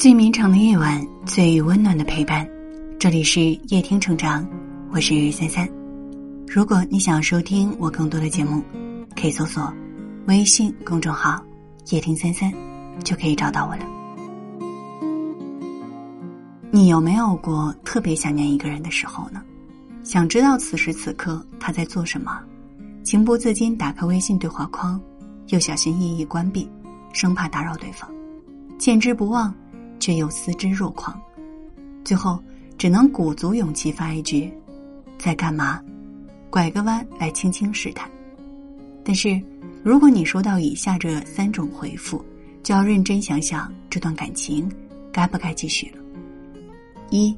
最绵长的夜晚，最温暖的陪伴。这里是夜听成长，我是三三。如果你想要收听我更多的节目，可以搜索微信公众号“夜听三三”，就可以找到我了。你有没有过特别想念一个人的时候呢？想知道此时此刻他在做什么，情不自禁打开微信对话框，又小心翼翼关闭，生怕打扰对方，见之不忘。却又思之若狂，最后只能鼓足勇气发一句：“在干嘛？”拐个弯来轻轻试探。但是，如果你收到以下这三种回复，就要认真想想这段感情该不该继续了。一，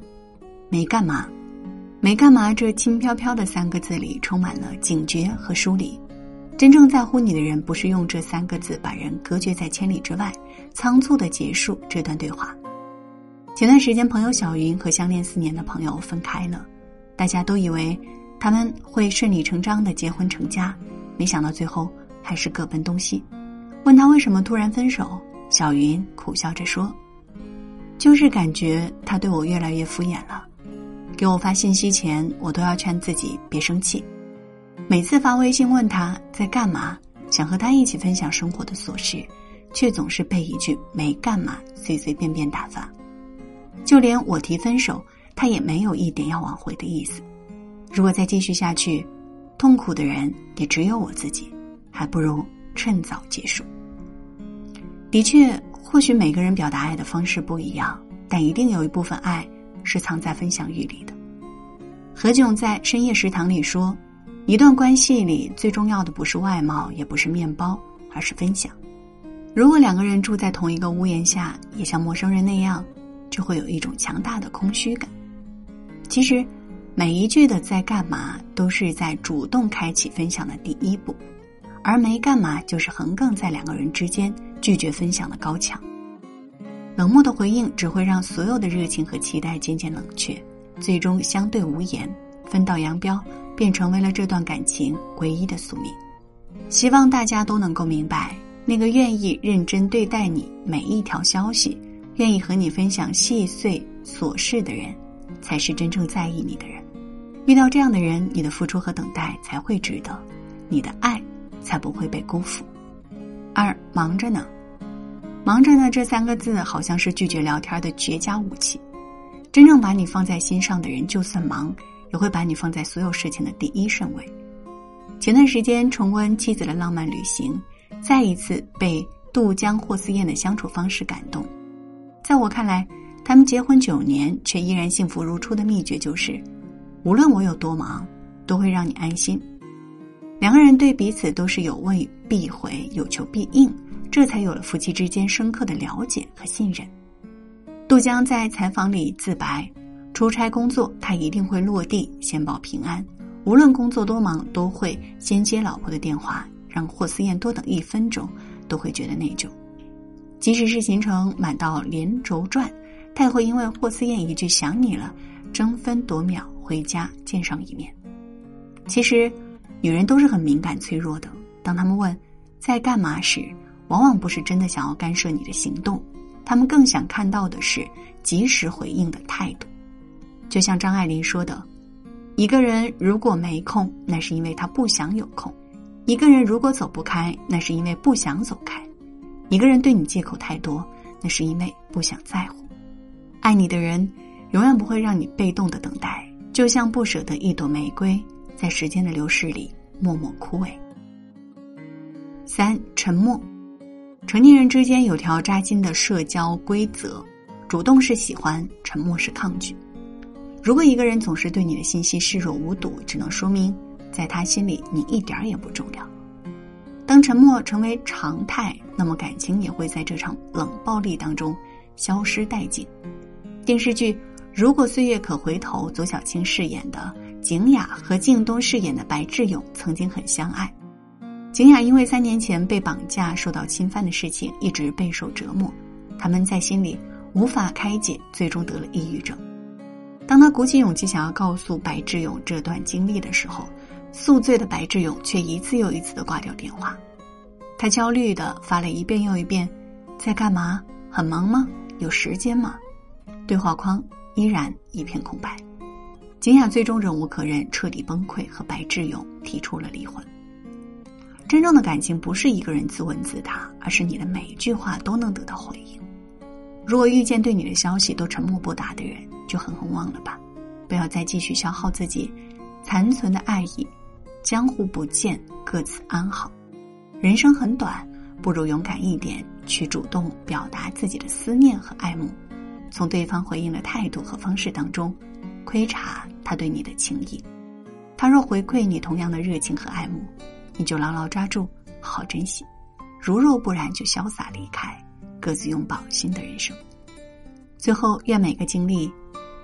没干嘛，没干嘛。这轻飘飘的三个字里充满了警觉和疏离。真正在乎你的人，不是用这三个字把人隔绝在千里之外，仓促的结束这段对话。前段时间，朋友小云和相恋四年的朋友分开了，大家都以为他们会顺理成章的结婚成家，没想到最后还是各奔东西。问他为什么突然分手，小云苦笑着说：“就是感觉他对我越来越敷衍了，给我发信息前，我都要劝自己别生气。”每次发微信问他在干嘛，想和他一起分享生活的琐事，却总是被一句“没干嘛”随随便便打发。就连我提分手，他也没有一点要挽回的意思。如果再继续下去，痛苦的人也只有我自己，还不如趁早结束。的确，或许每个人表达爱的方式不一样，但一定有一部分爱是藏在分享欲里的。何炅在深夜食堂里说。一段关系里最重要的不是外貌，也不是面包，而是分享。如果两个人住在同一个屋檐下，也像陌生人那样，就会有一种强大的空虚感。其实，每一句的在干嘛，都是在主动开启分享的第一步，而没干嘛就是横亘在两个人之间拒绝分享的高墙。冷漠的回应只会让所有的热情和期待渐渐冷却，最终相对无言，分道扬镳。便成为了这段感情唯一的宿命。希望大家都能够明白，那个愿意认真对待你每一条消息、愿意和你分享细碎琐事的人，才是真正在意你的人。遇到这样的人，你的付出和等待才会值得，你的爱才不会被辜负。二忙着呢，忙着呢这三个字好像是拒绝聊天的绝佳武器。真正把你放在心上的人，就算忙。也会把你放在所有事情的第一顺位。前段时间重温妻子的浪漫旅行，再一次被杜江、霍思燕的相处方式感动。在我看来，他们结婚九年却依然幸福如初的秘诀就是，无论我有多忙，都会让你安心。两个人对彼此都是有问必回，有求必应，这才有了夫妻之间深刻的了解和信任。杜江在采访里自白。出差工作，他一定会落地先报平安。无论工作多忙，都会先接老婆的电话，让霍思燕多等一分钟都会觉得内疚。即使是行程满到连轴转，他也会因为霍思燕一句“想你了”，争分夺秒回家见上一面。其实，女人都是很敏感脆弱的。当他们问在干嘛时，往往不是真的想要干涉你的行动，他们更想看到的是及时回应的态度。就像张爱玲说的：“一个人如果没空，那是因为他不想有空；一个人如果走不开，那是因为不想走开；一个人对你借口太多，那是因为不想在乎。爱你的人，永远不会让你被动的等待，就像不舍得一朵玫瑰，在时间的流逝里默默枯萎。”三沉默，成年人之间有条扎心的社交规则：主动是喜欢，沉默是抗拒。如果一个人总是对你的信息视若无睹，只能说明在他心里你一点也不重要。当沉默成为常态，那么感情也会在这场冷暴力当中消失殆尽。电视剧《如果岁月可回头》，左小青饰演的景雅和靳东饰演的白志勇曾经很相爱。景雅因为三年前被绑架受到侵犯的事情一直备受折磨，他们在心里无法开解，最终得了抑郁症。当他鼓起勇气想要告诉白志勇这段经历的时候，宿醉的白志勇却一次又一次的挂掉电话。他焦虑的发了一遍又一遍：“在干嘛？很忙吗？有时间吗？对话框依然一片空白。景雅最终忍无可忍，彻底崩溃，和白志勇提出了离婚。真正的感情不是一个人自问自答，而是你的每一句话都能得到回应。如果遇见对你的消息都沉默不答的人，就狠狠忘了吧，不要再继续消耗自己残存的爱意。江湖不见，各自安好。人生很短，不如勇敢一点，去主动表达自己的思念和爱慕，从对方回应的态度和方式当中，窥察他对你的情谊。他若回馈你同样的热情和爱慕，你就牢牢抓住，好好珍惜；如若不然，就潇洒离开，各自拥抱新的人生。最后，愿每个经历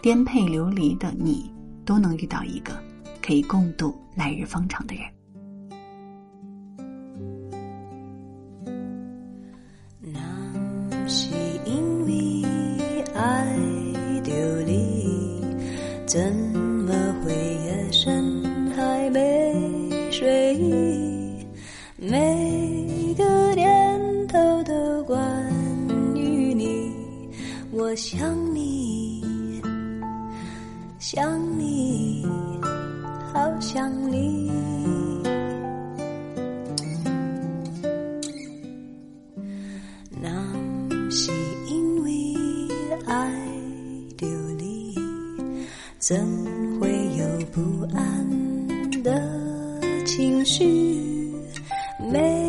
颠沛流离的你，都能遇到一个可以共度来日方长的人。怎么会夜深还没睡意？每个念头都关于你，我想，想你，好想你。那是因为爱丢你。怎会有不安的情绪？每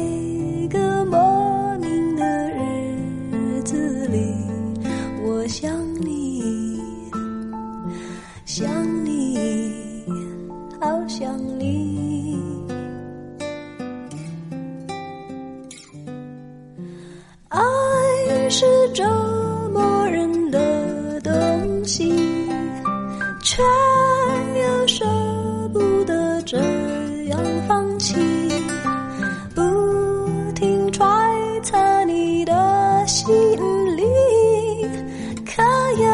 折磨人的东西。却又舍不得这样放弃，不停揣测你的心里，可有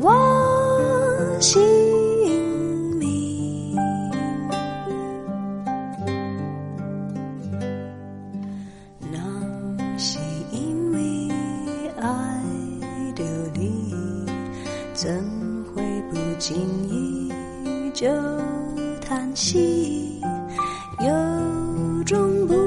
我心叹息？有种不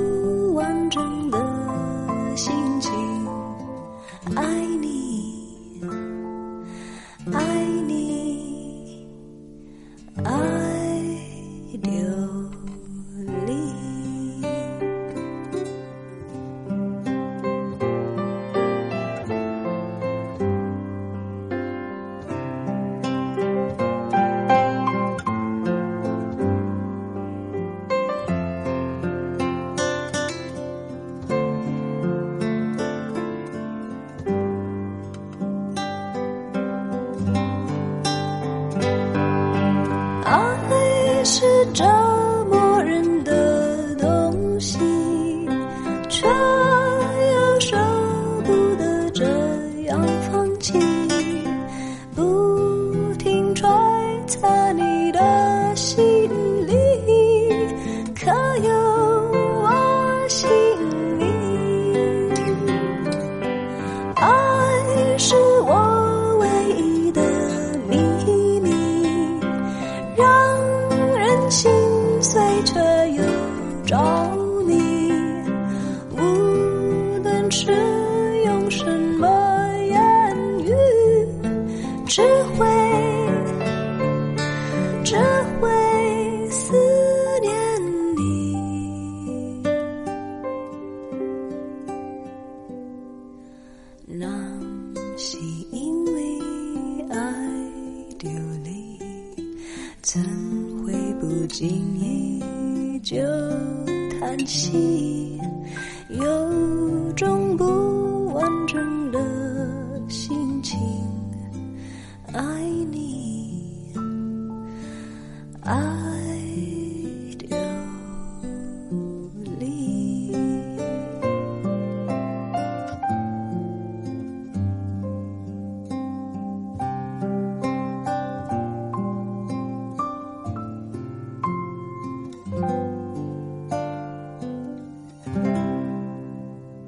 碎却又着迷，无论是用什么言语，只会只会思念你。那是因为爱丢你，怎？不经意就叹息，有种不完整的心情，爱你，